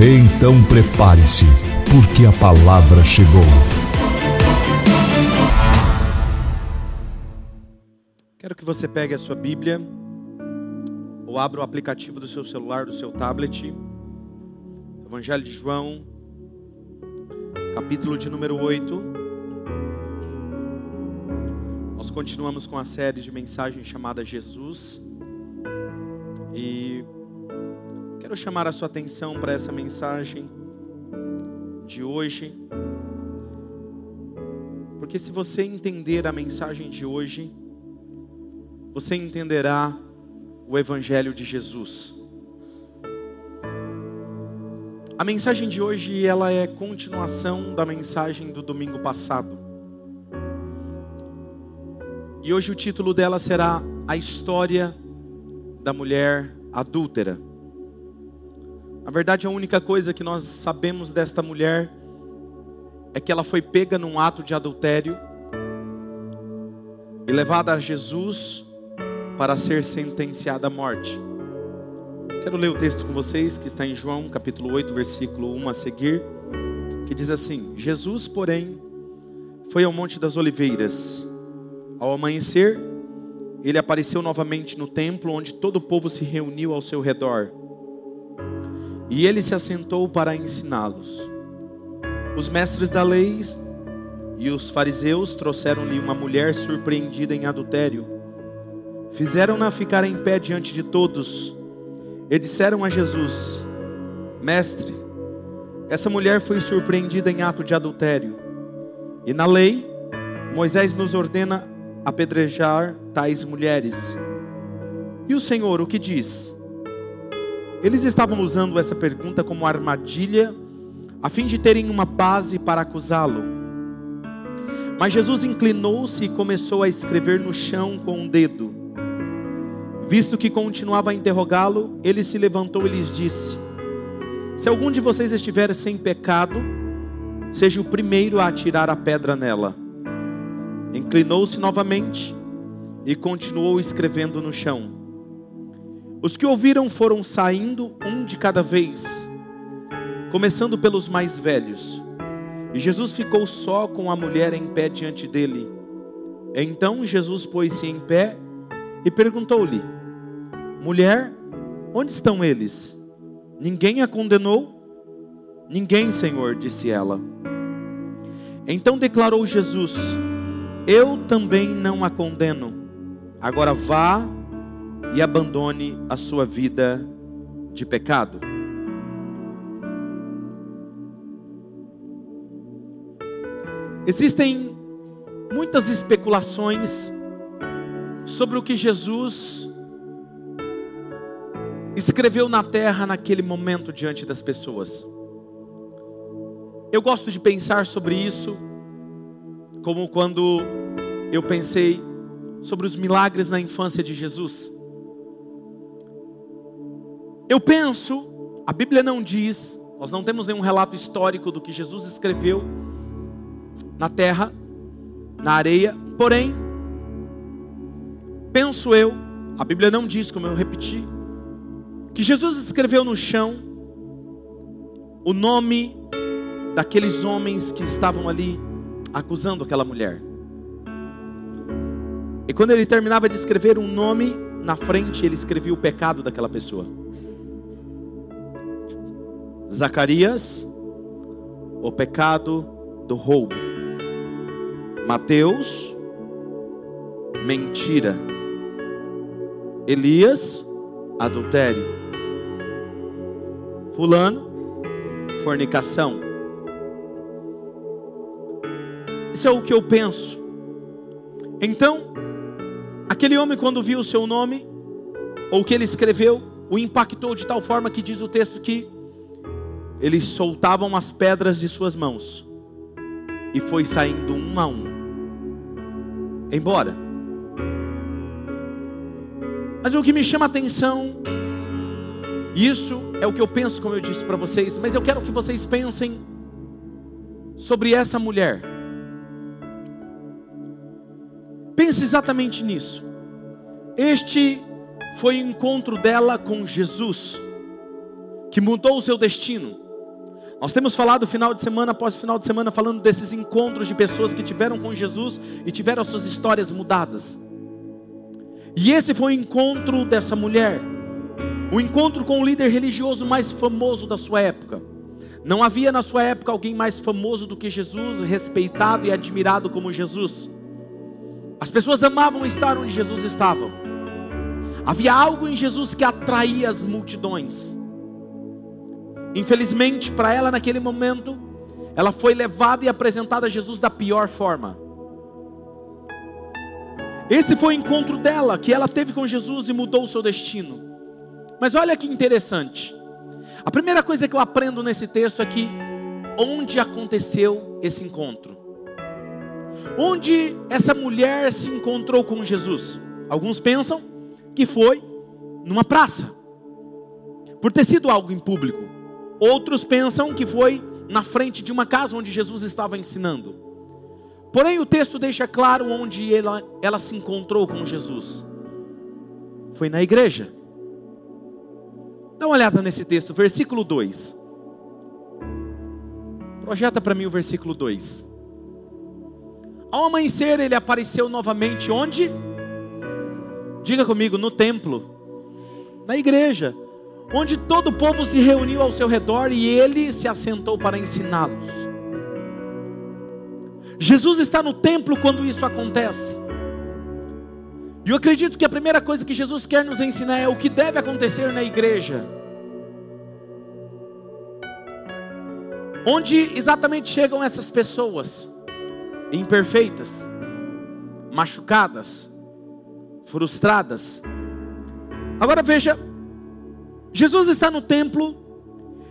Então prepare-se, porque a palavra chegou. Quero que você pegue a sua Bíblia ou abra o aplicativo do seu celular, do seu tablet. Evangelho de João, capítulo de número 8. Nós continuamos com a série de mensagens chamada Jesus. E quero chamar a sua atenção para essa mensagem de hoje. Porque se você entender a mensagem de hoje, você entenderá o Evangelho de Jesus. A mensagem de hoje ela é continuação da mensagem do domingo passado. E hoje o título dela será A História da Mulher Adúltera. Na verdade, a única coisa que nós sabemos desta mulher é que ela foi pega num ato de adultério e levada a Jesus para ser sentenciada à morte. Quero ler o texto com vocês que está em João, capítulo 8, versículo 1 a seguir, que diz assim: Jesus, porém, foi ao Monte das Oliveiras. Ao amanhecer, ele apareceu novamente no templo, onde todo o povo se reuniu ao seu redor. E ele se assentou para ensiná-los. Os mestres da lei e os fariseus trouxeram-lhe uma mulher surpreendida em adultério Fizeram-na ficar em pé diante de todos e disseram a Jesus: Mestre, essa mulher foi surpreendida em ato de adultério. E na lei, Moisés nos ordena apedrejar tais mulheres. E o Senhor o que diz? Eles estavam usando essa pergunta como armadilha, a fim de terem uma base para acusá-lo. Mas Jesus inclinou-se e começou a escrever no chão com um dedo. Visto que continuava a interrogá-lo, ele se levantou e lhes disse: Se algum de vocês estiver sem pecado, seja o primeiro a atirar a pedra nela. Inclinou-se novamente e continuou escrevendo no chão. Os que ouviram foram saindo um de cada vez, começando pelos mais velhos. E Jesus ficou só com a mulher em pé diante dele. Então Jesus pôs-se em pé e perguntou-lhe: Mulher, onde estão eles? Ninguém a condenou? Ninguém, Senhor, disse ela. Então declarou Jesus: Eu também não a condeno. Agora vá e abandone a sua vida de pecado. Existem muitas especulações sobre o que Jesus escreveu na terra naquele momento diante das pessoas. Eu gosto de pensar sobre isso, como quando eu pensei sobre os milagres na infância de Jesus. Eu penso, a Bíblia não diz, nós não temos nenhum relato histórico do que Jesus escreveu na terra, na areia, porém, penso eu, a Bíblia não diz, como eu repeti, que Jesus escreveu no chão o nome daqueles homens que estavam ali acusando aquela mulher. E quando ele terminava de escrever um nome, na frente ele escrevia o pecado daquela pessoa. Zacarias, o pecado do roubo. Mateus, mentira. Elias, adultério. Fulano, fornicação. Isso é o que eu penso. Então, aquele homem, quando viu o seu nome, ou o que ele escreveu, o impactou de tal forma que diz o texto que eles soltavam as pedras de suas mãos e foi saindo um a um. Embora. Mas o que me chama a atenção, isso é o que eu penso, como eu disse para vocês, mas eu quero que vocês pensem sobre essa mulher. Pense exatamente nisso. Este foi o encontro dela com Jesus, que mudou o seu destino. Nós temos falado final de semana após final de semana falando desses encontros de pessoas que tiveram com Jesus e tiveram suas histórias mudadas. E esse foi o encontro dessa mulher, o encontro com o líder religioso mais famoso da sua época. Não havia na sua época alguém mais famoso do que Jesus, respeitado e admirado como Jesus. As pessoas amavam estar onde Jesus estava. Havia algo em Jesus que atraía as multidões. Infelizmente, para ela naquele momento, ela foi levada e apresentada a Jesus da pior forma. Esse foi o encontro dela, que ela teve com Jesus e mudou o seu destino. Mas olha que interessante. A primeira coisa que eu aprendo nesse texto é que onde aconteceu esse encontro? Onde essa mulher se encontrou com Jesus? Alguns pensam que foi numa praça, por ter sido algo em público. Outros pensam que foi na frente de uma casa onde Jesus estava ensinando. Porém, o texto deixa claro onde ela, ela se encontrou com Jesus. Foi na igreja. Dá uma olhada nesse texto, versículo 2. Projeta para mim o versículo 2. Ao amanhecer, ele apareceu novamente onde? Diga comigo, no templo, na igreja onde todo o povo se reuniu ao seu redor e ele se assentou para ensiná-los. Jesus está no templo quando isso acontece. E eu acredito que a primeira coisa que Jesus quer nos ensinar é o que deve acontecer na igreja. Onde exatamente chegam essas pessoas imperfeitas, machucadas, frustradas. Agora veja Jesus está no templo,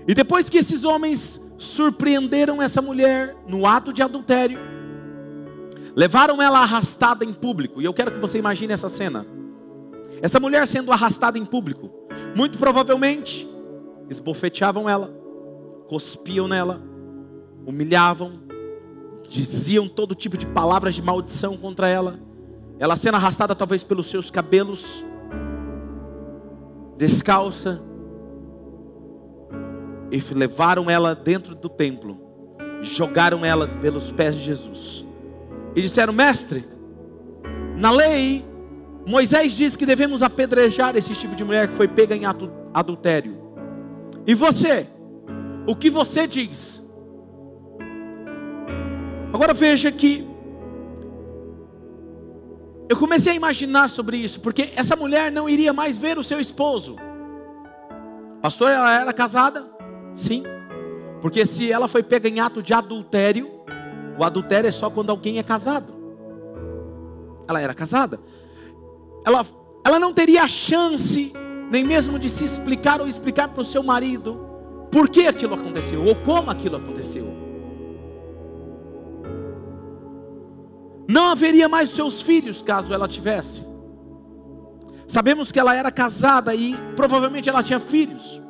e depois que esses homens surpreenderam essa mulher no ato de adultério, levaram ela arrastada em público, e eu quero que você imagine essa cena. Essa mulher sendo arrastada em público, muito provavelmente esbofeteavam ela, cuspiam nela, humilhavam, diziam todo tipo de palavras de maldição contra ela. Ela sendo arrastada talvez pelos seus cabelos, descalça, e levaram ela dentro do templo, jogaram ela pelos pés de Jesus e disseram: Mestre, na lei, Moisés diz que devemos apedrejar esse tipo de mulher que foi pega em adultério. E você, o que você diz? Agora veja que eu comecei a imaginar sobre isso, porque essa mulher não iria mais ver o seu esposo. Pastor, ela era casada? Sim. Porque se ela foi pega em ato de adultério, o adultério é só quando alguém é casado. Ela era casada. Ela, ela não teria a chance, nem mesmo de se explicar ou explicar para o seu marido por que aquilo aconteceu ou como aquilo aconteceu. Não haveria mais seus filhos caso ela tivesse. Sabemos que ela era casada e provavelmente ela tinha filhos.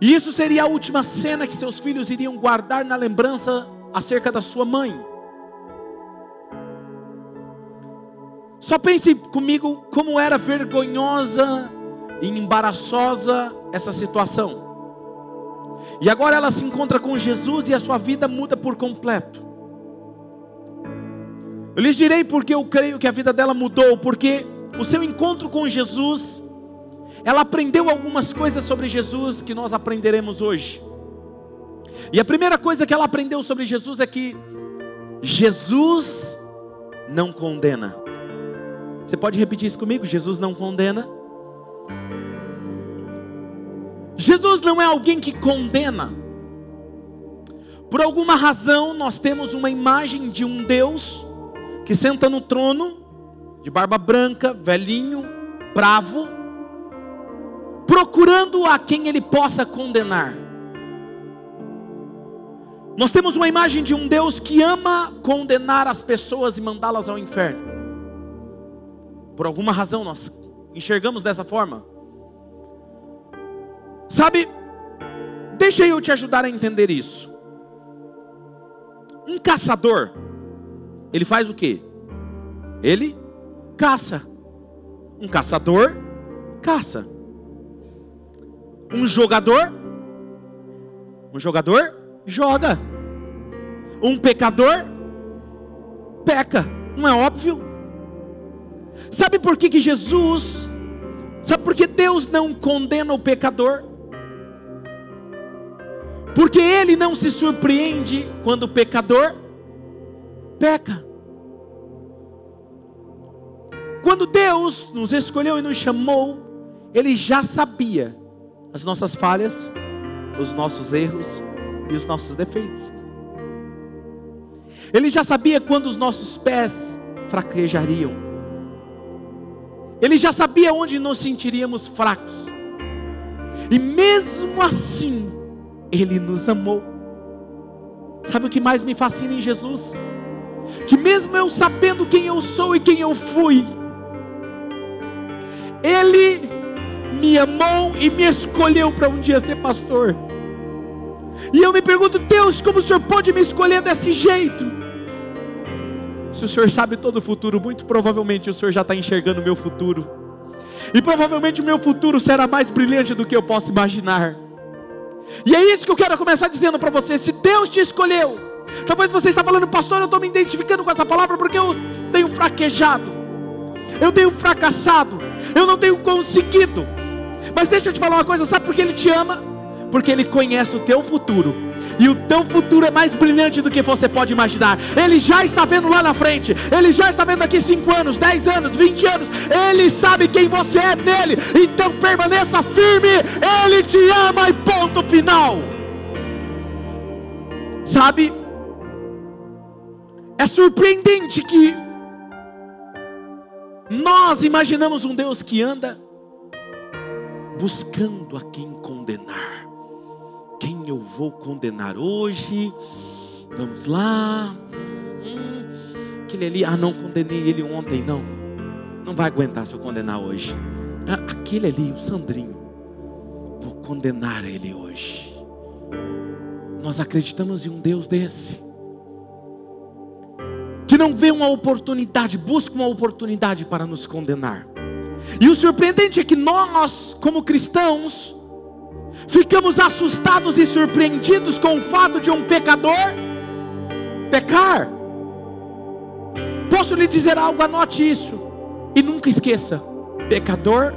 E isso seria a última cena que seus filhos iriam guardar na lembrança acerca da sua mãe. Só pense comigo como era vergonhosa e embaraçosa essa situação. E agora ela se encontra com Jesus e a sua vida muda por completo. Eu lhes direi porque eu creio que a vida dela mudou, porque o seu encontro com Jesus ela aprendeu algumas coisas sobre Jesus que nós aprenderemos hoje. E a primeira coisa que ela aprendeu sobre Jesus é que Jesus não condena. Você pode repetir isso comigo? Jesus não condena. Jesus não é alguém que condena. Por alguma razão, nós temos uma imagem de um Deus que senta no trono, de barba branca, velhinho, bravo, procurando a quem ele possa condenar. Nós temos uma imagem de um Deus que ama condenar as pessoas e mandá-las ao inferno. Por alguma razão nós enxergamos dessa forma. Sabe, deixa eu te ajudar a entender isso. Um caçador, ele faz o que? Ele caça. Um caçador caça. Um jogador, um jogador joga. Um pecador peca. Não é óbvio? Sabe por que, que Jesus, sabe por que Deus não condena o pecador? Porque Ele não se surpreende quando o pecador peca. Quando Deus nos escolheu e nos chamou, Ele já sabia as nossas falhas, os nossos erros e os nossos defeitos. Ele já sabia quando os nossos pés fraquejariam. Ele já sabia onde nos sentiríamos fracos. E mesmo assim, Ele nos amou. Sabe o que mais me fascina em Jesus? Que mesmo eu sabendo quem eu sou e quem eu fui, Ele me amou e me escolheu para um dia ser pastor. E eu me pergunto, Deus, como o Senhor pode me escolher desse jeito? Se o Senhor sabe todo o futuro, muito provavelmente o Senhor já está enxergando o meu futuro. E provavelmente o meu futuro será mais brilhante do que eu posso imaginar. E é isso que eu quero começar dizendo para você: se Deus te escolheu, talvez você está falando, pastor, eu estou me identificando com essa palavra porque eu tenho fraquejado, eu tenho fracassado, eu não tenho conseguido. Mas deixa eu te falar uma coisa: sabe por que Ele te ama? Porque Ele conhece o teu futuro e o teu futuro é mais brilhante do que você pode imaginar. Ele já está vendo lá na frente, ele já está vendo daqui 5 anos, 10 anos, 20 anos. Ele sabe quem você é nele, então permaneça firme. Ele te ama e ponto final. Sabe, é surpreendente que nós imaginamos um Deus que anda buscando a quem condenar quem eu vou condenar hoje? Vamos lá. Aquele ali, ah, não condenei ele ontem, não. Não vai aguentar se eu condenar hoje. Ah, aquele ali, o Sandrinho, vou condenar ele hoje. Nós acreditamos em um Deus desse, que não vê uma oportunidade, busca uma oportunidade para nos condenar. E o surpreendente é que nós, como cristãos, ficamos assustados e surpreendidos com o fato de um pecador pecar. Posso lhe dizer algo, anote isso e nunca esqueça: pecador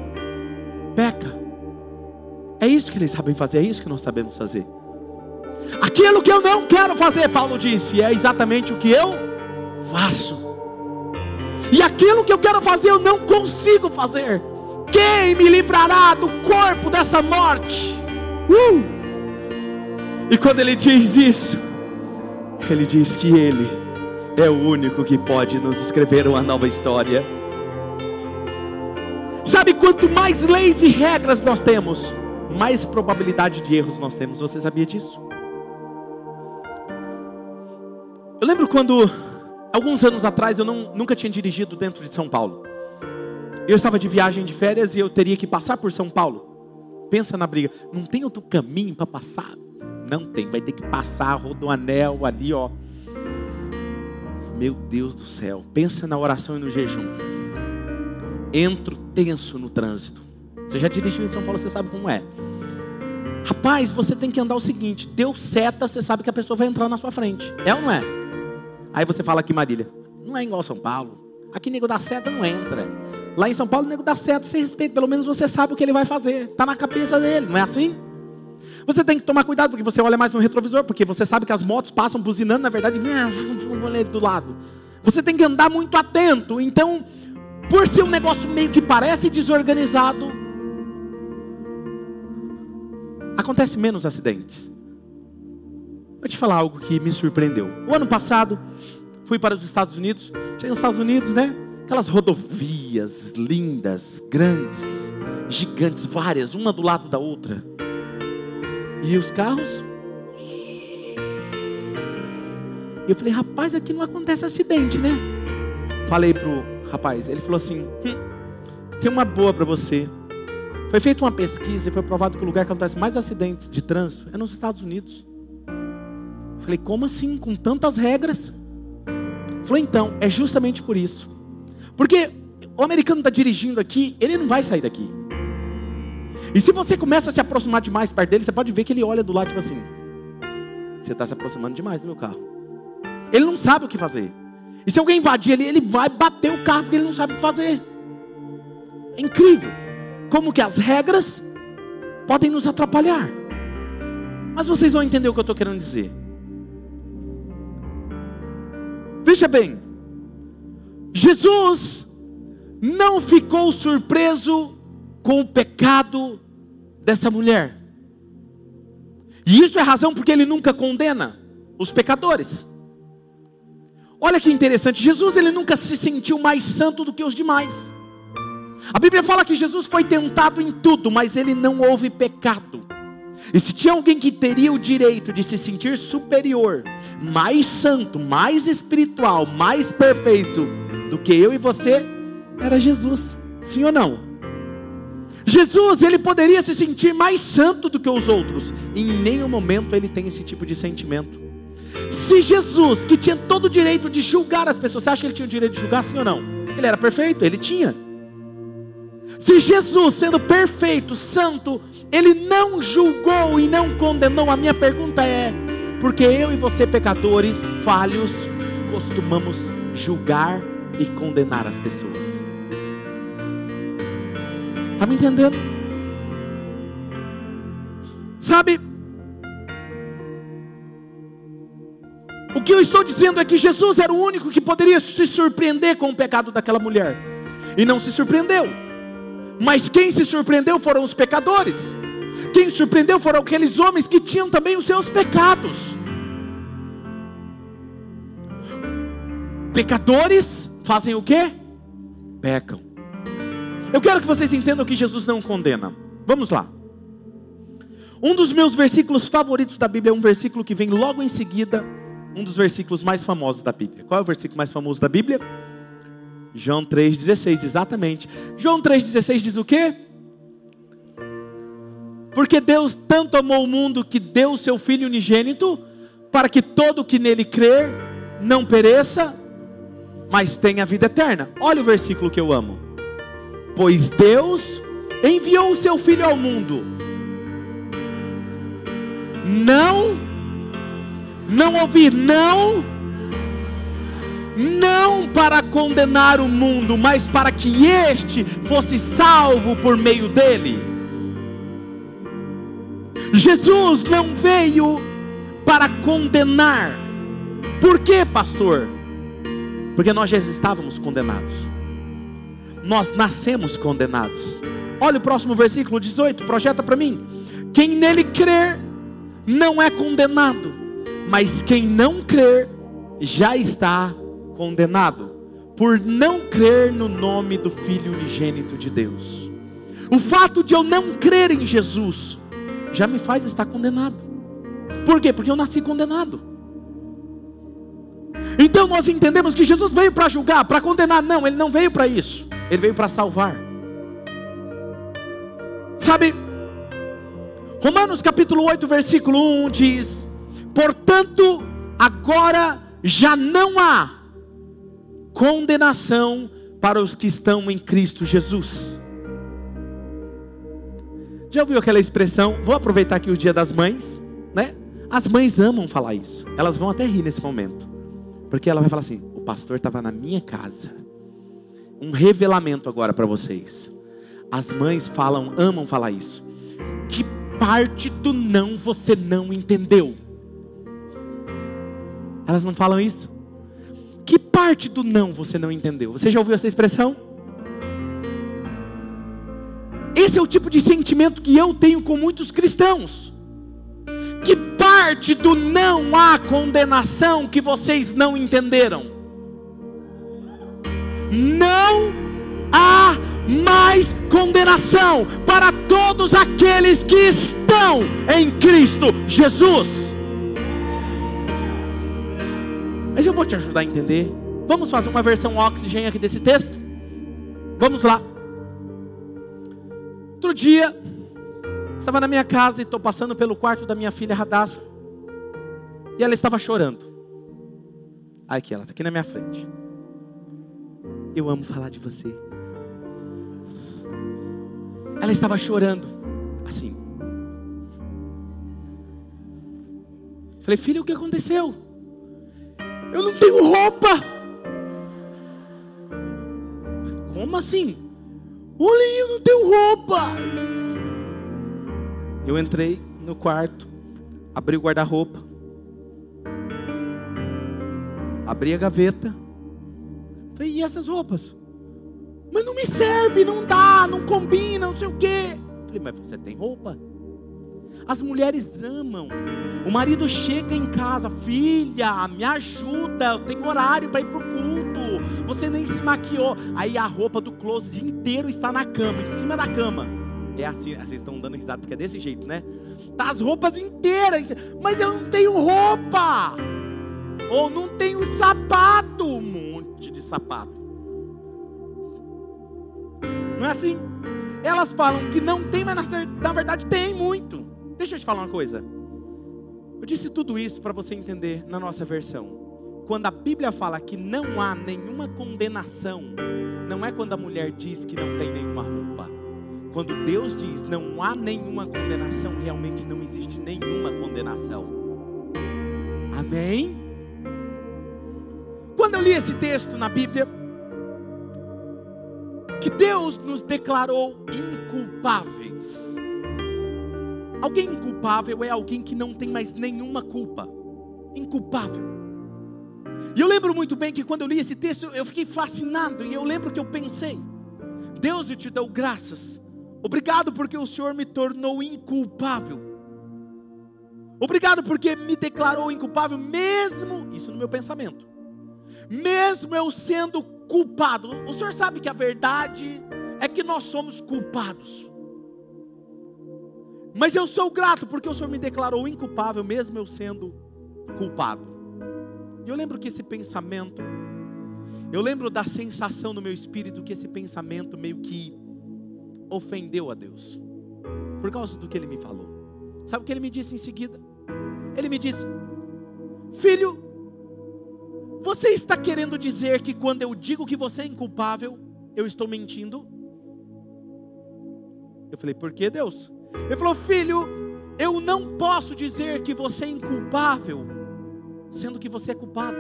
peca. É isso que eles sabem fazer, é isso que nós sabemos fazer. Aquilo que eu não quero fazer, Paulo disse, é exatamente o que eu faço. E aquilo que eu quero fazer, eu não consigo fazer. Quem me livrará do corpo dessa morte? Uh! E quando ele diz isso, ele diz que ele é o único que pode nos escrever uma nova história. Sabe quanto mais leis e regras nós temos, mais probabilidade de erros nós temos. Você sabia disso? Eu lembro quando, alguns anos atrás, eu não, nunca tinha dirigido dentro de São Paulo. Eu estava de viagem de férias e eu teria que passar por São Paulo pensa na briga. Não tem outro caminho para passar? Não tem, vai ter que passar, rodoanel ali, ó. Meu Deus do céu, pensa na oração e no jejum. Entro tenso no trânsito. Você já dirigiu em São Paulo, você sabe como é. Rapaz, você tem que andar o seguinte: deu seta, você sabe que a pessoa vai entrar na sua frente. É ou não é? Aí você fala aqui, Marília, não é igual São Paulo. Aqui nego da seta não entra. Lá em São Paulo, nego dá certo, você respeita, pelo menos você sabe o que ele vai fazer. Está na cabeça dele, não é assim? Você tem que tomar cuidado, porque você olha mais no retrovisor, porque você sabe que as motos passam buzinando, na verdade, vem do lado. Você tem que andar muito atento. Então, por ser um negócio meio que parece desorganizado, acontece menos acidentes. Vou te falar algo que me surpreendeu. O ano passado, fui para os Estados Unidos. Cheguei nos Estados Unidos, né? Aquelas rodovias lindas, grandes, gigantes, várias, uma do lado da outra. E os carros? E eu falei, rapaz, aqui não acontece acidente, né? Falei pro rapaz, ele falou assim: hum, tem uma boa para você. Foi feita uma pesquisa e foi provado que o lugar que acontece mais acidentes de trânsito é nos Estados Unidos. Falei, como assim? Com tantas regras? Falou, então, é justamente por isso. Porque o americano está dirigindo aqui, ele não vai sair daqui. E se você começa a se aproximar demais perto dele, você pode ver que ele olha do lado, tipo assim: você está se aproximando demais do meu carro. Ele não sabe o que fazer. E se alguém invadir ele, ele vai bater o carro porque ele não sabe o que fazer. É incrível como que as regras podem nos atrapalhar. Mas vocês vão entender o que eu estou querendo dizer. Veja bem, Jesus não ficou surpreso com o pecado dessa mulher. E isso é razão porque ele nunca condena os pecadores. Olha que interessante, Jesus ele nunca se sentiu mais santo do que os demais. A Bíblia fala que Jesus foi tentado em tudo, mas ele não houve pecado. E se tinha alguém que teria o direito de se sentir superior, mais santo, mais espiritual, mais perfeito do que eu e você, era Jesus. Sim ou não? Jesus, ele poderia se sentir mais santo do que os outros. Em nenhum momento ele tem esse tipo de sentimento. Se Jesus, que tinha todo o direito de julgar as pessoas, você acha que ele tinha o direito de julgar, sim ou não? Ele era perfeito, ele tinha. Se Jesus, sendo perfeito, santo, ele não julgou e não condenou, a minha pergunta é: porque eu e você, pecadores, falhos, costumamos julgar e condenar as pessoas? Está me entendendo? Sabe, o que eu estou dizendo é que Jesus era o único que poderia se surpreender com o pecado daquela mulher, e não se surpreendeu. Mas quem se surpreendeu foram os pecadores. Quem surpreendeu foram aqueles homens que tinham também os seus pecados. Pecadores fazem o que? Pecam. Eu quero que vocês entendam que Jesus não condena. Vamos lá. Um dos meus versículos favoritos da Bíblia é um versículo que vem logo em seguida, um dos versículos mais famosos da Bíblia. Qual é o versículo mais famoso da Bíblia? João 3,16, exatamente. João 3,16 diz o quê? Porque Deus tanto amou o mundo que deu o seu Filho unigênito, para que todo que nele crer não pereça, mas tenha vida eterna. Olha o versículo que eu amo. Pois Deus enviou o seu Filho ao mundo, não, não ouvir, não não para condenar o mundo, mas para que este fosse salvo por meio dele. Jesus não veio para condenar. Por quê, pastor? Porque nós já estávamos condenados. Nós nascemos condenados. Olha o próximo versículo 18, projeta para mim. Quem nele crer não é condenado, mas quem não crer já está condenado condenado por não crer no nome do Filho unigênito de Deus. O fato de eu não crer em Jesus já me faz estar condenado. Por quê? Porque eu nasci condenado. Então nós entendemos que Jesus veio para julgar, para condenar. Não, ele não veio para isso. Ele veio para salvar. Sabe, Romanos capítulo 8, versículo 1 diz: Portanto, agora já não há condenação para os que estão em Cristo Jesus. Já ouviu aquela expressão? Vou aproveitar aqui o Dia das Mães, né? As mães amam falar isso. Elas vão até rir nesse momento. Porque ela vai falar assim: "O pastor estava na minha casa". Um revelamento agora para vocês. As mães falam, amam falar isso. Que parte do não você não entendeu? Elas não falam isso? Parte do não você não entendeu? Você já ouviu essa expressão? Esse é o tipo de sentimento que eu tenho com muitos cristãos. Que parte do não há condenação que vocês não entenderam? Não há mais condenação para todos aqueles que estão em Cristo Jesus. Mas eu vou te ajudar a entender. Vamos fazer uma versão oxigênio aqui desse texto? Vamos lá. Outro dia, estava na minha casa e estou passando pelo quarto da minha filha Radassa. E ela estava chorando. Aqui, ela está aqui na minha frente. Eu amo falar de você. Ela estava chorando, assim. Falei, filha, o que aconteceu? Eu não tenho roupa. Como assim? Olha, eu não tenho roupa. Eu entrei no quarto, abri o guarda-roupa, abri a gaveta. Falei, e essas roupas? Mas não me serve, não dá, não combina, não sei o quê. Falei, mas você tem roupa? As mulheres amam. O marido chega em casa, filha, me ajuda, eu tenho horário para ir para o culto. Você nem se maquiou. Aí a roupa do closet inteiro está na cama, em cima da cama. É assim, vocês estão dando risada porque é desse jeito, né? Tá as roupas inteiras, mas eu não tenho roupa. Ou não tenho sapato, um monte de sapato. Não é assim? Elas falam que não tem, mas na verdade tem muito. Deixa eu te falar uma coisa. Eu disse tudo isso para você entender na nossa versão. Quando a Bíblia fala que não há nenhuma condenação, não é quando a mulher diz que não tem nenhuma roupa. Quando Deus diz não há nenhuma condenação, realmente não existe nenhuma condenação. Amém? Quando eu li esse texto na Bíblia, que Deus nos declarou inculpáveis. Alguém inculpável é alguém que não tem mais nenhuma culpa. Inculpável. E eu lembro muito bem que quando eu li esse texto, eu fiquei fascinado. E eu lembro que eu pensei: Deus, eu te dou graças. Obrigado porque o Senhor me tornou inculpável. Obrigado porque me declarou inculpável, mesmo, isso no meu pensamento, mesmo eu sendo culpado. O senhor sabe que a verdade é que nós somos culpados. Mas eu sou grato porque o Senhor me declarou inculpável, mesmo eu sendo culpado. E eu lembro que esse pensamento, eu lembro da sensação no meu espírito que esse pensamento meio que ofendeu a Deus, por causa do que ele me falou. Sabe o que ele me disse em seguida? Ele me disse: Filho, você está querendo dizer que quando eu digo que você é inculpável, eu estou mentindo? Eu falei, por que Deus? Ele falou, filho, eu não posso dizer que você é inculpável, sendo que você é culpado.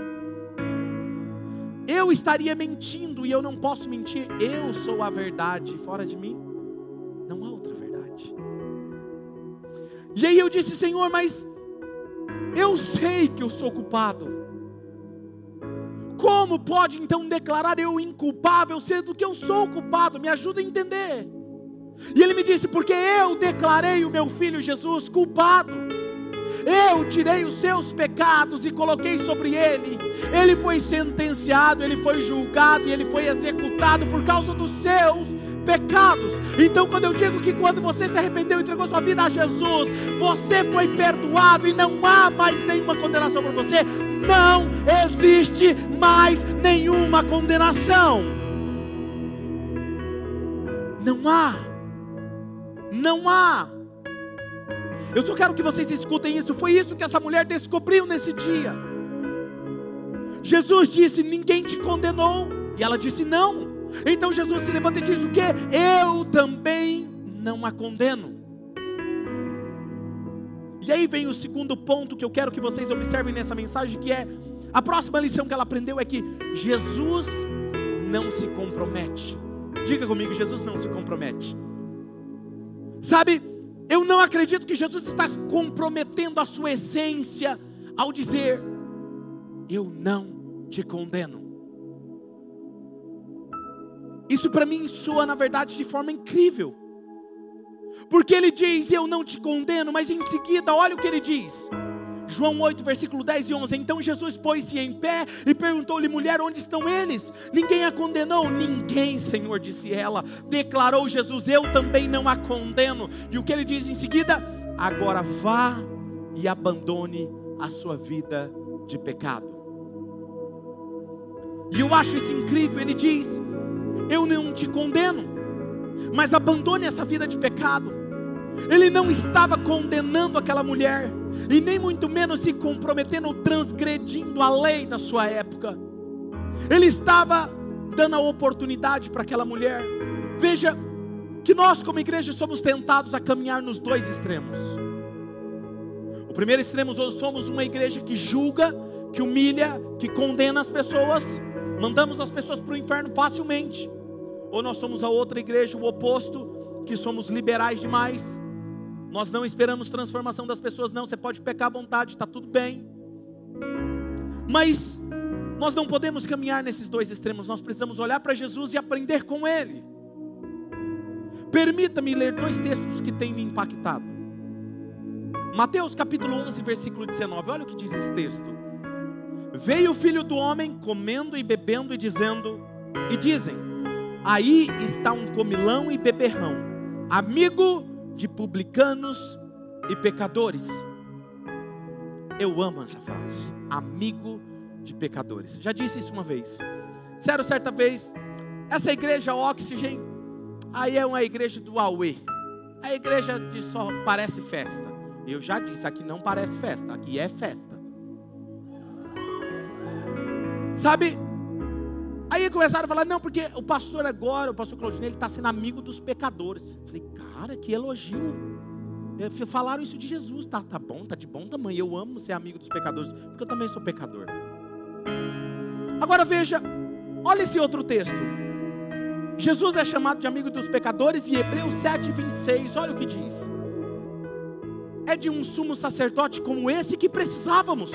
Eu estaria mentindo e eu não posso mentir. Eu sou a verdade. Fora de mim, não há outra verdade. E aí eu disse, Senhor, mas eu sei que eu sou culpado. Como pode então declarar eu inculpável, sendo que eu sou culpado? Me ajuda a entender. E ele me disse: Porque eu declarei o meu filho Jesus culpado. Eu tirei os seus pecados e coloquei sobre ele. Ele foi sentenciado, ele foi julgado e ele foi executado por causa dos seus pecados. Então, quando eu digo que quando você se arrependeu e entregou sua vida a Jesus, você foi perdoado e não há mais nenhuma condenação para você, não existe mais nenhuma condenação. Não há. Não há. Eu só quero que vocês escutem isso. Foi isso que essa mulher descobriu nesse dia. Jesus disse: Ninguém te condenou. E ela disse: Não. Então Jesus se levanta e diz: O que? Eu também não a condeno. E aí vem o segundo ponto que eu quero que vocês observem nessa mensagem, que é a próxima lição que ela aprendeu é que Jesus não se compromete. Diga comigo, Jesus não se compromete. Sabe, eu não acredito que Jesus está comprometendo a sua essência ao dizer: Eu não te condeno. Isso para mim soa, na verdade, de forma incrível. Porque ele diz: Eu não te condeno, mas em seguida, olha o que ele diz. João 8, versículo 10 e 11. Então Jesus pôs-se em pé e perguntou-lhe: Mulher, onde estão eles? Ninguém a condenou? Ninguém, Senhor, disse ela. Declarou Jesus: Eu também não a condeno. E o que ele diz em seguida? Agora vá e abandone a sua vida de pecado. E eu acho isso incrível. Ele diz: Eu não te condeno, mas abandone essa vida de pecado. Ele não estava condenando aquela mulher, e nem muito menos se comprometendo, transgredindo a lei da sua época. Ele estava dando a oportunidade para aquela mulher. Veja que nós, como igreja, somos tentados a caminhar nos dois extremos. O primeiro extremo, somos uma igreja que julga, que humilha, que condena as pessoas, mandamos as pessoas para o inferno facilmente. Ou nós somos a outra igreja, o oposto, que somos liberais demais. Nós não esperamos transformação das pessoas, não. Você pode pecar à vontade, está tudo bem. Mas nós não podemos caminhar nesses dois extremos, nós precisamos olhar para Jesus e aprender com Ele. Permita-me ler dois textos que têm me impactado. Mateus capítulo 11, versículo 19, olha o que diz esse texto. Veio o filho do homem comendo e bebendo e dizendo, e dizem: Aí está um comilão e beberrão, amigo de publicanos e pecadores. Eu amo essa frase, amigo de pecadores. Já disse isso uma vez. Disseram certa vez, essa igreja Oxygen, aí é uma igreja do Aue. A igreja de só parece festa. Eu já disse, aqui não parece festa, aqui é festa. Sabe? Aí começaram a falar, não, porque o pastor agora, o pastor Claudinei, ele está sendo amigo dos pecadores. Eu falei, cara, que elogio. Falaram isso de Jesus, tá, tá bom, tá de bom tamanho. Eu amo ser amigo dos pecadores, porque eu também sou pecador. Agora veja, olha esse outro texto. Jesus é chamado de amigo dos pecadores e Hebreus 7, 26, olha o que diz é de um sumo sacerdote como esse que precisávamos.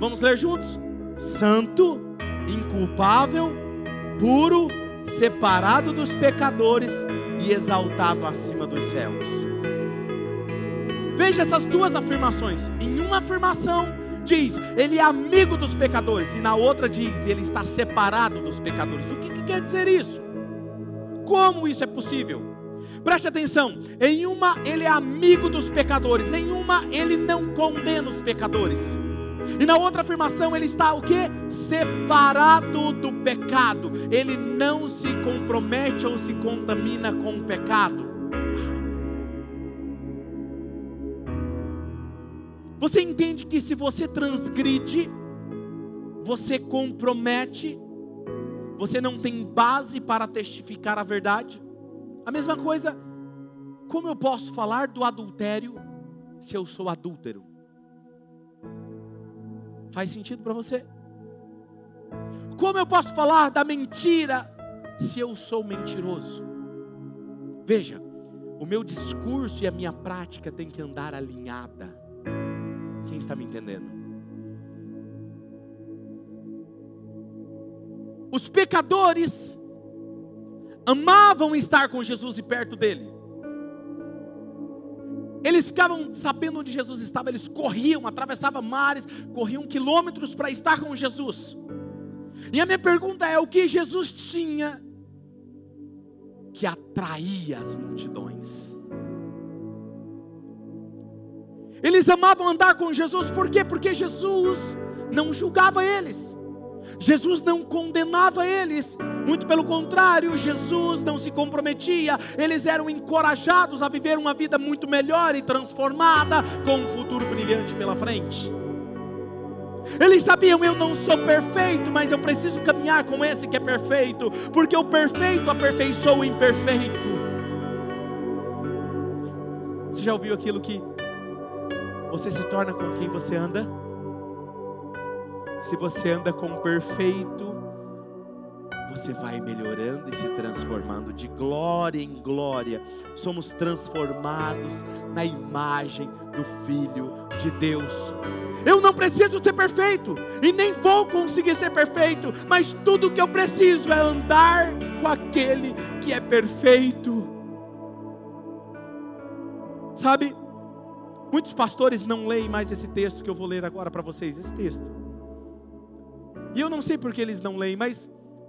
Vamos ler juntos? Santo, inculpável, puro, separado dos pecadores e exaltado acima dos céus. Veja essas duas afirmações. Em uma afirmação diz, ele é amigo dos pecadores, e na outra diz, ele está separado dos pecadores. O que, que quer dizer isso? Como isso é possível? Preste atenção, em uma ele é amigo dos pecadores, em uma ele não condena os pecadores. E na outra afirmação ele está o que? Separado do pecado. Ele não se compromete ou se contamina com o pecado. Você entende que se você transgride, você compromete, você não tem base para testificar a verdade? A mesma coisa, como eu posso falar do adultério se eu sou adúltero? Faz sentido para você? Como eu posso falar da mentira se eu sou mentiroso? Veja, o meu discurso e a minha prática tem que andar alinhada. Quem está me entendendo? Os pecadores amavam estar com Jesus e perto dele. Eles ficavam sabendo onde Jesus estava, eles corriam, atravessavam mares, corriam quilômetros para estar com Jesus. E a minha pergunta é: o que Jesus tinha que atraía as multidões? Eles amavam andar com Jesus, por quê? Porque Jesus não julgava eles, Jesus não condenava eles, muito pelo contrário, Jesus não se comprometia, eles eram encorajados a viver uma vida muito melhor e transformada, com um futuro brilhante pela frente. Eles sabiam, eu não sou perfeito, mas eu preciso caminhar com esse que é perfeito, porque o perfeito aperfeiçoa o imperfeito. Você já ouviu aquilo que você se torna com quem você anda? Se você anda com o perfeito, você vai melhorando e se transformando de glória em glória. Somos transformados na imagem do Filho de Deus. Eu não preciso ser perfeito e nem vou conseguir ser perfeito, mas tudo que eu preciso é andar com aquele que é perfeito. Sabe? Muitos pastores não leem mais esse texto que eu vou ler agora para vocês, esse texto. E eu não sei porque eles não leem, mas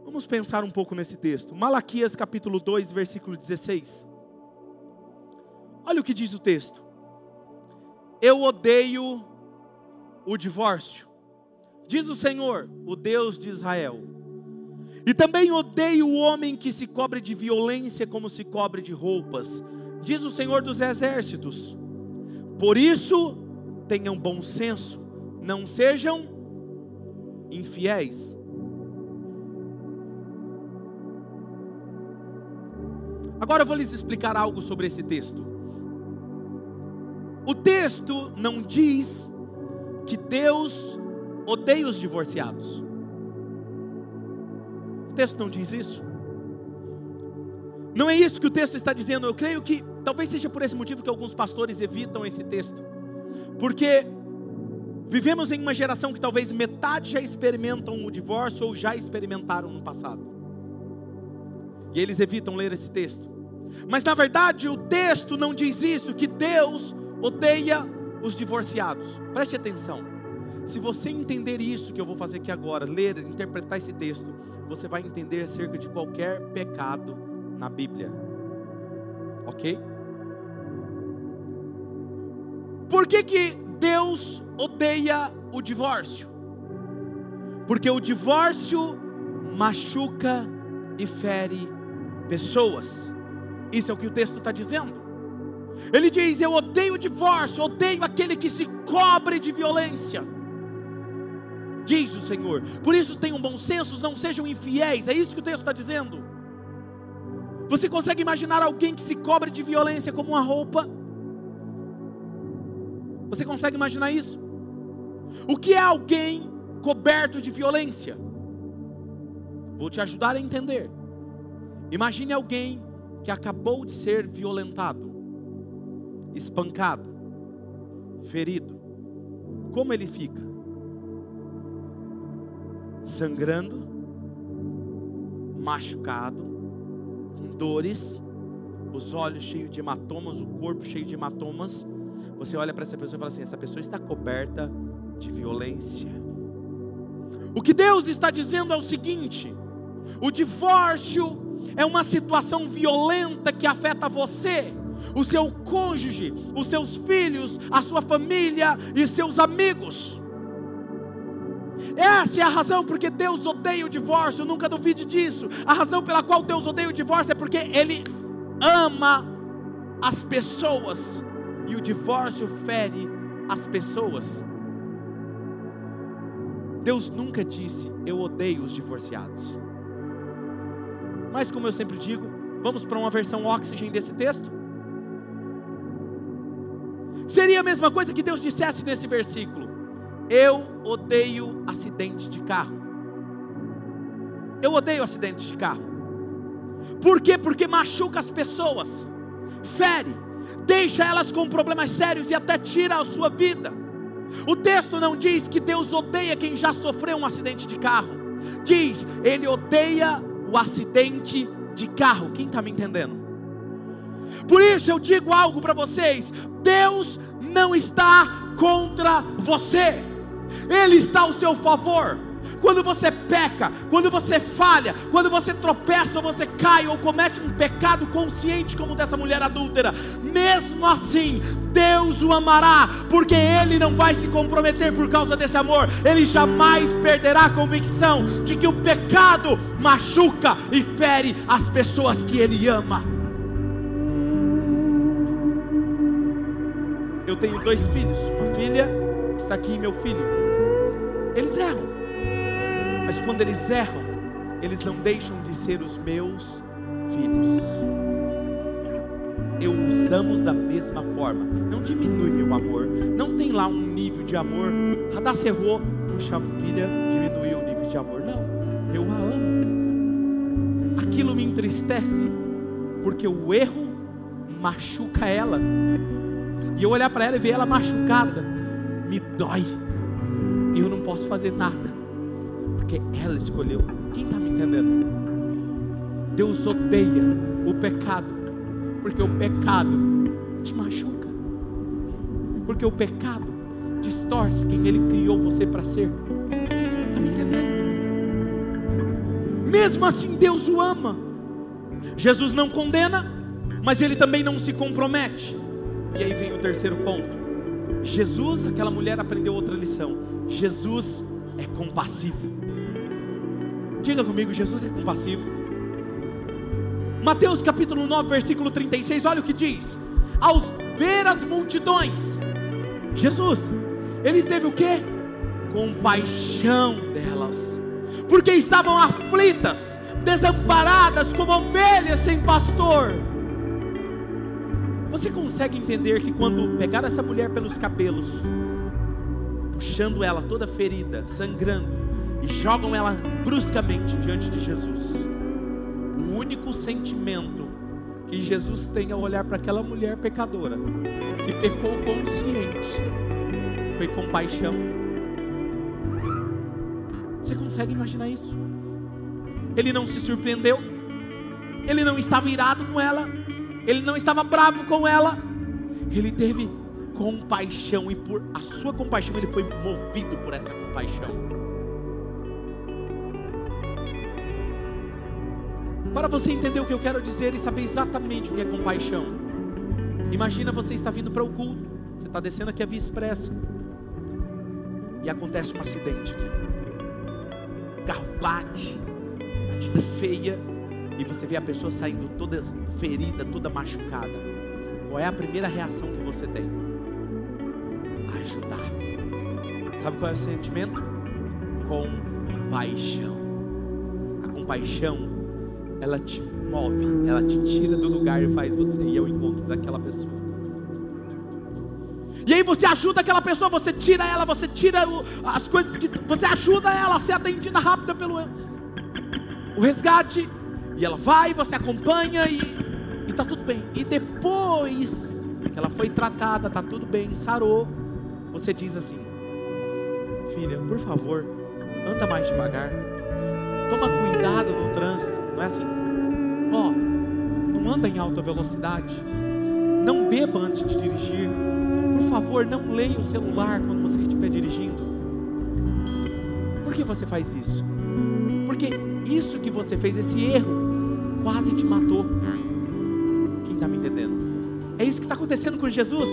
Vamos pensar um pouco nesse texto. Malaquias capítulo 2, versículo 16. Olha o que diz o texto. Eu odeio o divórcio. Diz o Senhor, o Deus de Israel. E também odeio o homem que se cobre de violência como se cobre de roupas, diz o Senhor dos Exércitos. Por isso, tenham bom senso, não sejam infiéis. Agora eu vou lhes explicar algo sobre esse texto. O texto não diz que Deus odeia os divorciados. O texto não diz isso. Não é isso que o texto está dizendo. Eu creio que talvez seja por esse motivo que alguns pastores evitam esse texto. Porque vivemos em uma geração que talvez metade já experimentam o divórcio ou já experimentaram no passado. E eles evitam ler esse texto. Mas na verdade o texto não diz isso, que Deus odeia os divorciados. Preste atenção. Se você entender isso que eu vou fazer aqui agora, ler, interpretar esse texto, você vai entender acerca de qualquer pecado na Bíblia. Ok? Por que, que Deus odeia o divórcio? Porque o divórcio machuca e fere pessoas. Isso é o que o texto está dizendo. Ele diz: Eu odeio o divórcio, odeio aquele que se cobre de violência. Diz o Senhor. Por isso tenham bom senso, não sejam infiéis. É isso que o texto está dizendo. Você consegue imaginar alguém que se cobre de violência como uma roupa? Você consegue imaginar isso? O que é alguém coberto de violência? Vou te ajudar a entender. Imagine alguém que acabou de ser violentado, espancado, ferido. Como ele fica? Sangrando, machucado, com dores, os olhos cheios de hematomas, o corpo cheio de hematomas. Você olha para essa pessoa e fala assim: essa pessoa está coberta de violência. O que Deus está dizendo é o seguinte: o divórcio é uma situação violenta que afeta você, o seu cônjuge, os seus filhos, a sua família e seus amigos. Essa é a razão porque Deus odeia o divórcio, nunca duvide disso. A razão pela qual Deus odeia o divórcio é porque Ele ama as pessoas e o divórcio fere as pessoas. Deus nunca disse: Eu odeio os divorciados. Mas como eu sempre digo, vamos para uma versão oxigênio desse texto? Seria a mesma coisa que Deus dissesse nesse versículo: Eu odeio acidente de carro. Eu odeio acidente de carro. Por quê? Porque machuca as pessoas, fere, deixa elas com problemas sérios e até tira a sua vida. O texto não diz que Deus odeia quem já sofreu um acidente de carro. Diz, Ele odeia o acidente de carro. Quem está me entendendo? Por isso eu digo algo para vocês: Deus não está contra você, Ele está ao seu favor. Quando você peca, quando você falha, quando você tropeça ou você cai ou comete um pecado consciente como dessa mulher adúltera, mesmo assim, Deus o amará, porque ele não vai se comprometer por causa desse amor. Ele jamais perderá a convicção de que o pecado machuca e fere as pessoas que ele ama. Eu tenho dois filhos, uma filha está aqui e meu filho. Eles erram. Mas quando eles erram, eles não deixam de ser os meus filhos. Eu os amo da mesma forma. Não diminui meu amor. Não tem lá um nível de amor. Radassa errou. Puxa, filha, diminuiu o nível de amor. Não, eu a amo. Aquilo me entristece. Porque o erro machuca ela. E eu olhar para ela e ver ela machucada. Me dói. E eu não posso fazer nada porque ela escolheu. Quem está me entendendo? Deus odeia o pecado, porque o pecado te machuca, porque o pecado distorce quem Ele criou você para ser. Está me entendendo? Mesmo assim, Deus o ama. Jesus não condena, mas Ele também não se compromete. E aí vem o terceiro ponto. Jesus, aquela mulher aprendeu outra lição. Jesus é compassivo. Diga comigo, Jesus é compassivo. Mateus capítulo 9, versículo 36, olha o que diz: Aos ver as multidões, Jesus, ele teve o que? Compaixão delas, porque estavam aflitas, desamparadas como ovelhas sem pastor. Você consegue entender que quando pegar essa mulher pelos cabelos, puxando ela toda ferida, sangrando, e jogam ela bruscamente diante de Jesus, o único sentimento que Jesus tem ao olhar para aquela mulher pecadora, que pecou consciente, foi compaixão. Você consegue imaginar isso? Ele não se surpreendeu, ele não estava irado com ela, ele não estava bravo com ela, ele teve compaixão e por a sua compaixão ele foi movido por essa compaixão. Para você entender o que eu quero dizer e saber exatamente o que é compaixão, imagina você está vindo para o culto, você está descendo aqui a via expressa e acontece um acidente aqui. O carro bate, batida feia, e você vê a pessoa saindo toda ferida, toda machucada, qual é a primeira reação que você tem? Ajudar. Sabe qual é o sentimento? Compaixão. A compaixão, ela te move, ela te tira do lugar e faz você ir ao encontro daquela pessoa. E aí você ajuda aquela pessoa, você tira ela, você tira as coisas que você ajuda ela a ser atendida rápida pelo o resgate. E ela vai, você acompanha e está tudo bem. E depois que ela foi tratada, está tudo bem, sarou, você diz assim: Filha, por favor, anda mais devagar. Toma cuidado no trânsito, não é assim? Ó, oh, não anda em alta velocidade. Não beba antes de dirigir. Por favor, não leia o celular quando você estiver dirigindo. Por que você faz isso? Porque isso que você fez, esse erro, quase te matou. Quem está me entendendo? É isso que está acontecendo com Jesus.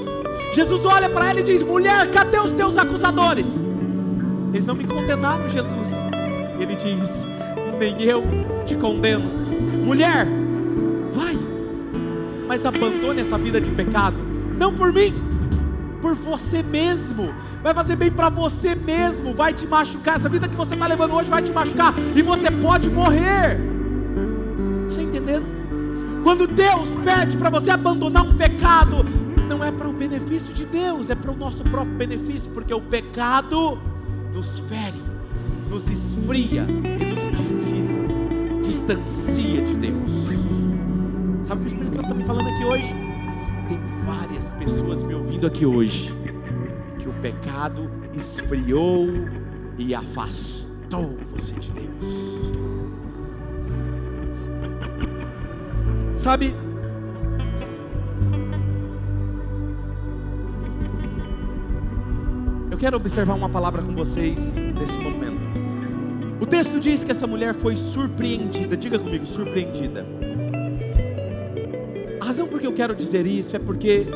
Jesus olha para ela e diz: Mulher, cadê os teus acusadores? Eles não me condenaram, Jesus. Ele diz: Nem eu te condeno. Mulher, vai, mas abandone essa vida de pecado. Não por mim, por você mesmo. Vai fazer bem para você mesmo. Vai te machucar. Essa vida que você está levando hoje vai te machucar. E você pode morrer entendendo? Quando Deus pede para você abandonar um pecado, não é para o benefício de Deus, é para o nosso próprio benefício, porque o pecado nos fere, nos esfria e nos distancia de Deus. Sabe o que o Espírito Santo está me falando aqui hoje? Tem várias pessoas me ouvindo aqui hoje que o pecado esfriou e afastou você de Deus. Sabe? Eu quero observar uma palavra com vocês nesse momento. O texto diz que essa mulher foi surpreendida. Diga comigo, surpreendida. A razão por que eu quero dizer isso é porque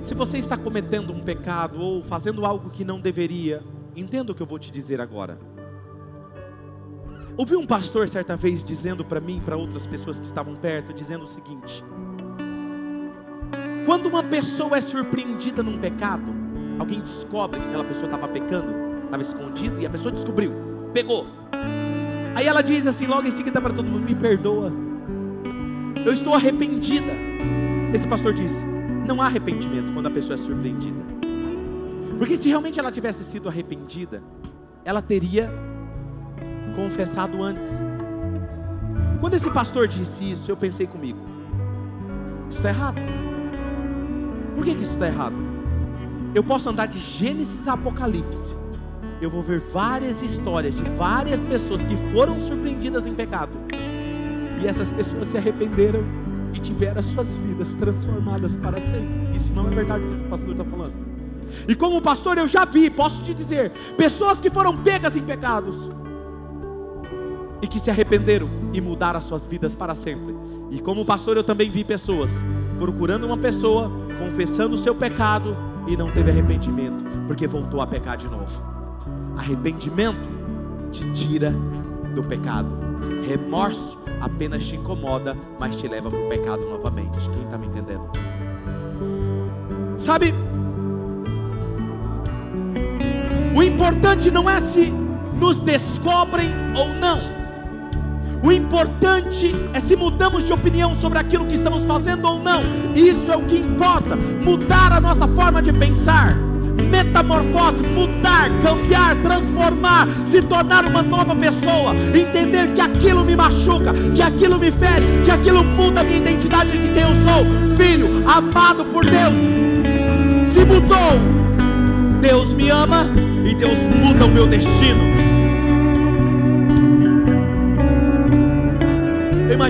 se você está cometendo um pecado ou fazendo algo que não deveria, entenda o que eu vou te dizer agora. Ouvi um pastor certa vez dizendo para mim, para outras pessoas que estavam perto, dizendo o seguinte: quando uma pessoa é surpreendida num pecado, alguém descobre que aquela pessoa estava pecando, estava escondido e a pessoa descobriu, pegou. Aí ela diz assim, logo em seguida para todo mundo: Me perdoa, eu estou arrependida. Esse pastor disse: Não há arrependimento quando a pessoa é surpreendida, porque se realmente ela tivesse sido arrependida, ela teria confessado antes. Quando esse pastor disse isso, eu pensei comigo: isso está errado. Por que, que isso está errado? Eu posso andar de Gênesis a Apocalipse. Eu vou ver várias histórias de várias pessoas que foram surpreendidas em pecado. E essas pessoas se arrependeram e tiveram as suas vidas transformadas para sempre. Isso não é verdade o que o pastor está falando. E como pastor eu já vi, posso te dizer, pessoas que foram pegas em pecados, e que se arrependeram e mudaram as suas vidas para sempre. E como pastor, eu também vi pessoas procurando uma pessoa, confessando o seu pecado e não teve arrependimento, porque voltou a pecar de novo. Arrependimento te tira do pecado. Remorso apenas te incomoda, mas te leva para o pecado novamente. Quem está me entendendo? Sabe? O importante não é se nos descobrem ou não. O importante é se mudamos de opinião sobre aquilo que estamos fazendo ou não. Isso é o que importa. Mudar a nossa forma de pensar. Metamorfose, mudar, cambiar, transformar, se tornar uma nova pessoa, entender que aquilo me machuca, que aquilo me fere, que aquilo muda a minha identidade de quem eu sou, filho, amado por Deus. Se mudou, Deus me ama e Deus muda o meu destino.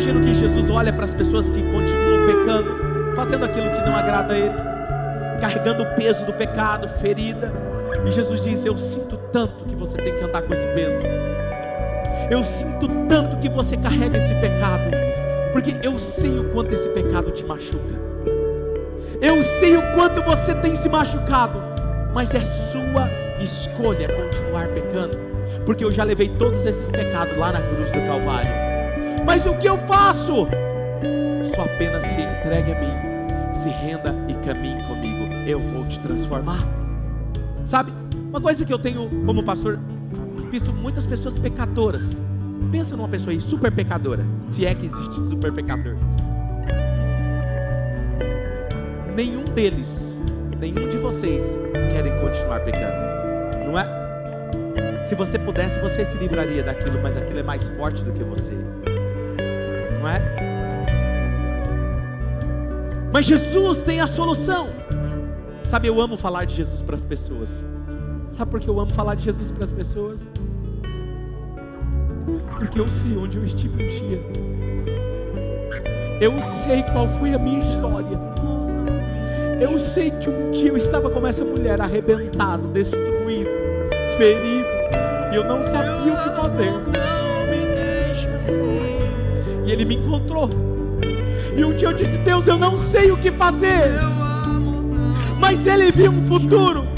Imagino que Jesus olha para as pessoas que continuam pecando, fazendo aquilo que não agrada a Ele, carregando o peso do pecado, ferida. E Jesus diz: Eu sinto tanto que você tem que andar com esse peso. Eu sinto tanto que você carrega esse pecado, porque eu sei o quanto esse pecado te machuca. Eu sei o quanto você tem se machucado, mas é sua escolha continuar pecando, porque eu já levei todos esses pecados lá na cruz do Calvário. Mas o que eu faço? Só apenas se entregue a mim, se renda e caminhe comigo. Eu vou te transformar. Sabe, uma coisa que eu tenho como pastor, visto muitas pessoas pecadoras. Pensa numa pessoa aí super pecadora, se é que existe super pecador. Nenhum deles, nenhum de vocês querem continuar pecando, não é? Se você pudesse, você se livraria daquilo, mas aquilo é mais forte do que você não é? Mas Jesus tem a solução. Sabe, eu amo falar de Jesus para as pessoas. Sabe por que eu amo falar de Jesus para as pessoas? Porque eu sei onde eu estive um dia. Eu sei qual foi a minha história. Eu sei que um dia eu estava como essa mulher, arrebentado, destruído, ferido, e eu não sabia o que fazer. E ele me encontrou. E um dia eu disse: Deus, eu não sei o que fazer, mas ele viu um futuro.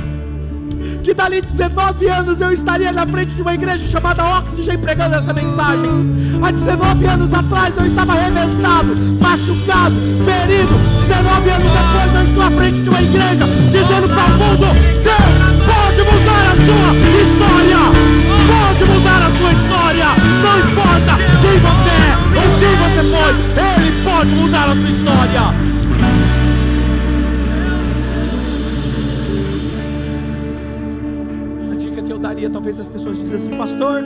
Que dali 19 anos eu estaria na frente de uma igreja chamada Oxygen pregando essa mensagem. Há 19 anos atrás eu estava arrebentado, machucado, ferido. 19 anos depois eu estou à frente de uma igreja dizendo para o mundo: Deus pode mudar a sua história. Pode mudar a sua história. Não importa quem você quem você foi, Ele pode mudar a sua história. A dica que eu daria, talvez as pessoas dizem assim, pastor.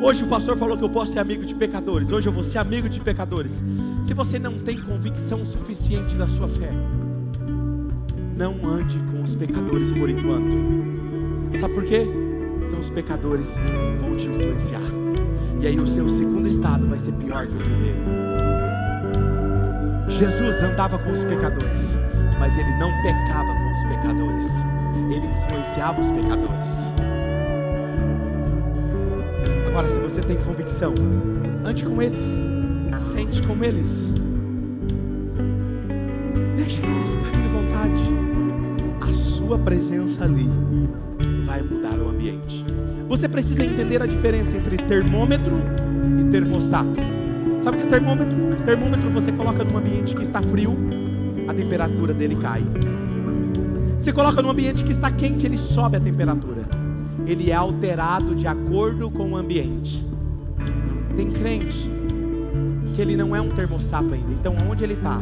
Hoje o pastor falou que eu posso ser amigo de pecadores. Hoje eu vou ser amigo de pecadores. Se você não tem convicção suficiente da sua fé, não ande com os pecadores por enquanto. Sabe por quê? Então os pecadores vão te influenciar. E aí o seu segundo estado vai ser pior que o primeiro. Jesus andava com os pecadores, mas ele não pecava com os pecadores. Ele influenciava os pecadores. Agora, se você tem convicção, ande com eles, sente com eles, deixe eles ficarem à vontade. A sua presença ali vai mudar o ambiente. Você precisa entender a diferença entre termômetro e termostato. Sabe o que é termômetro? Termômetro você coloca num ambiente que está frio, a temperatura dele cai. Você coloca num ambiente que está quente, ele sobe a temperatura. Ele é alterado de acordo com o ambiente. Tem crente que ele não é um termostato ainda. Então, onde ele está?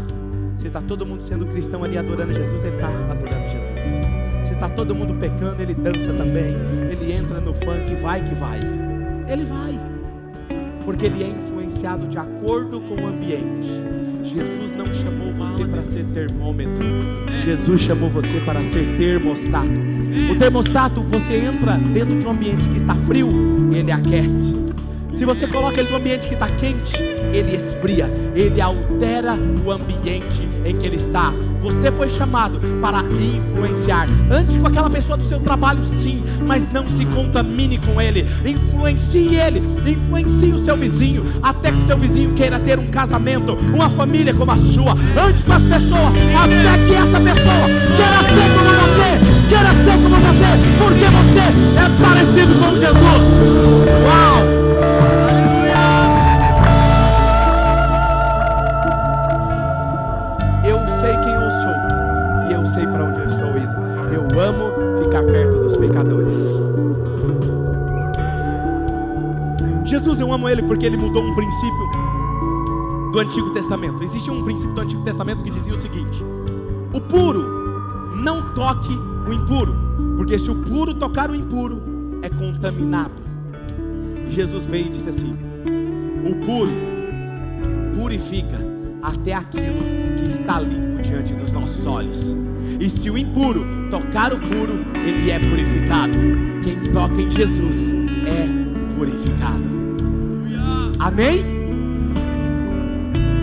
Se está todo mundo sendo cristão ali adorando Jesus, ele está adorando Jesus. Se está todo mundo pecando, ele dança também. Ele entra no funk, vai que vai. Ele vai. Porque ele é influenciado de acordo com o ambiente. Jesus não chamou você para ser termômetro. Jesus chamou você para ser termostato. O termostato, você entra dentro de um ambiente que está frio e ele aquece. Se você coloca ele no ambiente que está quente, ele esfria, ele altera o ambiente em que ele está. Você foi chamado para influenciar. Ande com aquela pessoa do seu trabalho, sim, mas não se contamine com ele. Influencie ele, influencie o seu vizinho, até que o seu vizinho queira ter um casamento, uma família como a sua. Ande com as pessoas, até que essa pessoa queira ser como você, queira ser como você, porque você é parecido com Jesus. Uau! Ele porque Ele mudou um princípio do Antigo Testamento. Existe um princípio do Antigo Testamento que dizia o seguinte: o puro não toque o impuro, porque se o puro tocar o impuro, é contaminado. Jesus veio e disse assim: o puro purifica até aquilo que está limpo diante dos nossos olhos. E se o impuro tocar o puro, ele é purificado. Quem toca em Jesus é purificado. Amém?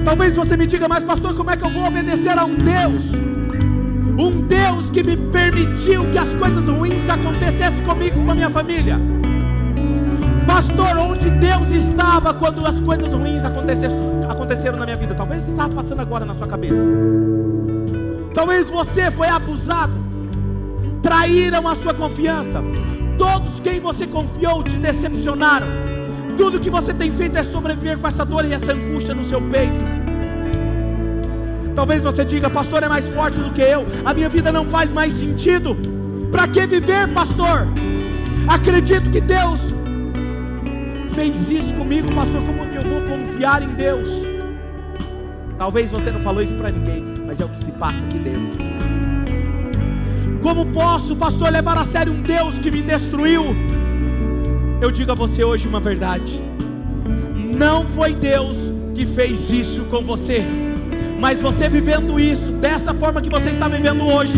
Talvez você me diga, mas pastor, como é que eu vou obedecer a um Deus? Um Deus que me permitiu que as coisas ruins acontecessem comigo e com a minha família. Pastor, onde Deus estava quando as coisas ruins aconteceram na minha vida? Talvez estava passando agora na sua cabeça. Talvez você foi abusado, traíram a sua confiança. Todos quem você confiou te decepcionaram. Tudo que você tem feito é sobreviver com essa dor e essa angústia no seu peito. Talvez você diga, pastor é mais forte do que eu, a minha vida não faz mais sentido. Para que viver, pastor? Acredito que Deus fez isso comigo, pastor. Como que eu vou confiar em Deus? Talvez você não falou isso para ninguém, mas é o que se passa aqui dentro. Como posso, pastor, levar a sério um Deus que me destruiu? Eu digo a você hoje uma verdade: não foi Deus que fez isso com você, mas você vivendo isso dessa forma que você está vivendo hoje,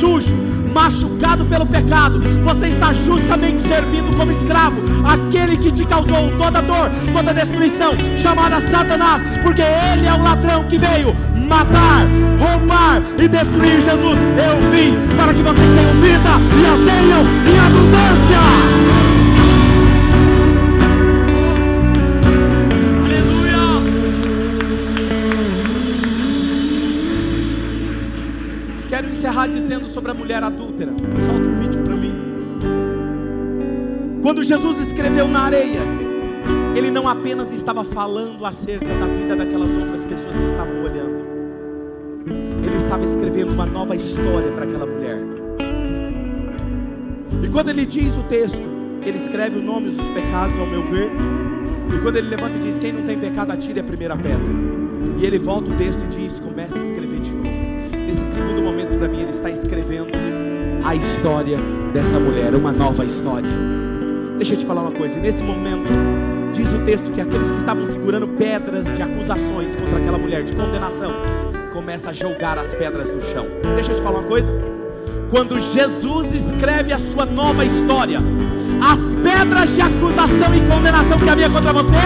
sujo, machucado pelo pecado, você está justamente servindo como escravo aquele que te causou toda dor, toda destruição, chamada Satanás, porque ele é o ladrão que veio matar, roubar e destruir Jesus. Eu vim para que vocês tenham vida e a tenham em abundância. Encerrar dizendo sobre a mulher adúltera. Solta o vídeo para mim. Quando Jesus escreveu na areia, ele não apenas estava falando acerca da vida daquelas outras pessoas que estavam olhando, ele estava escrevendo uma nova história para aquela mulher. E quando ele diz o texto, ele escreve o nome dos pecados, ao meu ver. E quando ele levanta e diz: Quem não tem pecado, atire a primeira pedra. E ele volta o texto e diz: Comece a escrever de segundo momento para mim, ele está escrevendo a história dessa mulher, uma nova história. Deixa eu te falar uma coisa, nesse momento, diz o texto que aqueles que estavam segurando pedras de acusações contra aquela mulher, de condenação, começa a jogar as pedras no chão. Deixa eu te falar uma coisa. Quando Jesus escreve a sua nova história, as pedras de acusação e condenação que havia contra você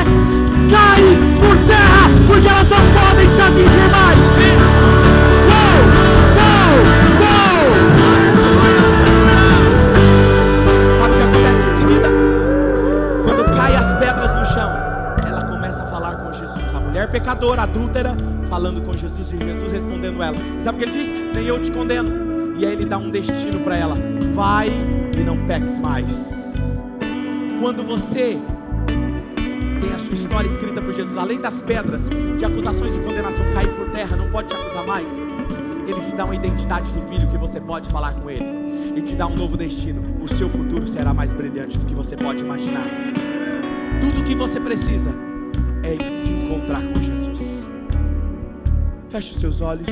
caem por terra, porque elas não podem te atingir mais. Pecadora, adúltera, falando com Jesus e Jesus respondendo ela. Sabe o que ele diz? Nem eu te condeno. E aí ele dá um destino para ela: vai e não peques mais. Quando você tem a sua história escrita por Jesus, além das pedras de acusações e condenação cair por terra, não pode te acusar mais ele te dá uma identidade de filho que você pode falar com Ele e te dá um novo destino. O seu futuro será mais brilhante do que você pode imaginar. Tudo o que você precisa é se encontrar com Jesus. Feche os seus olhos.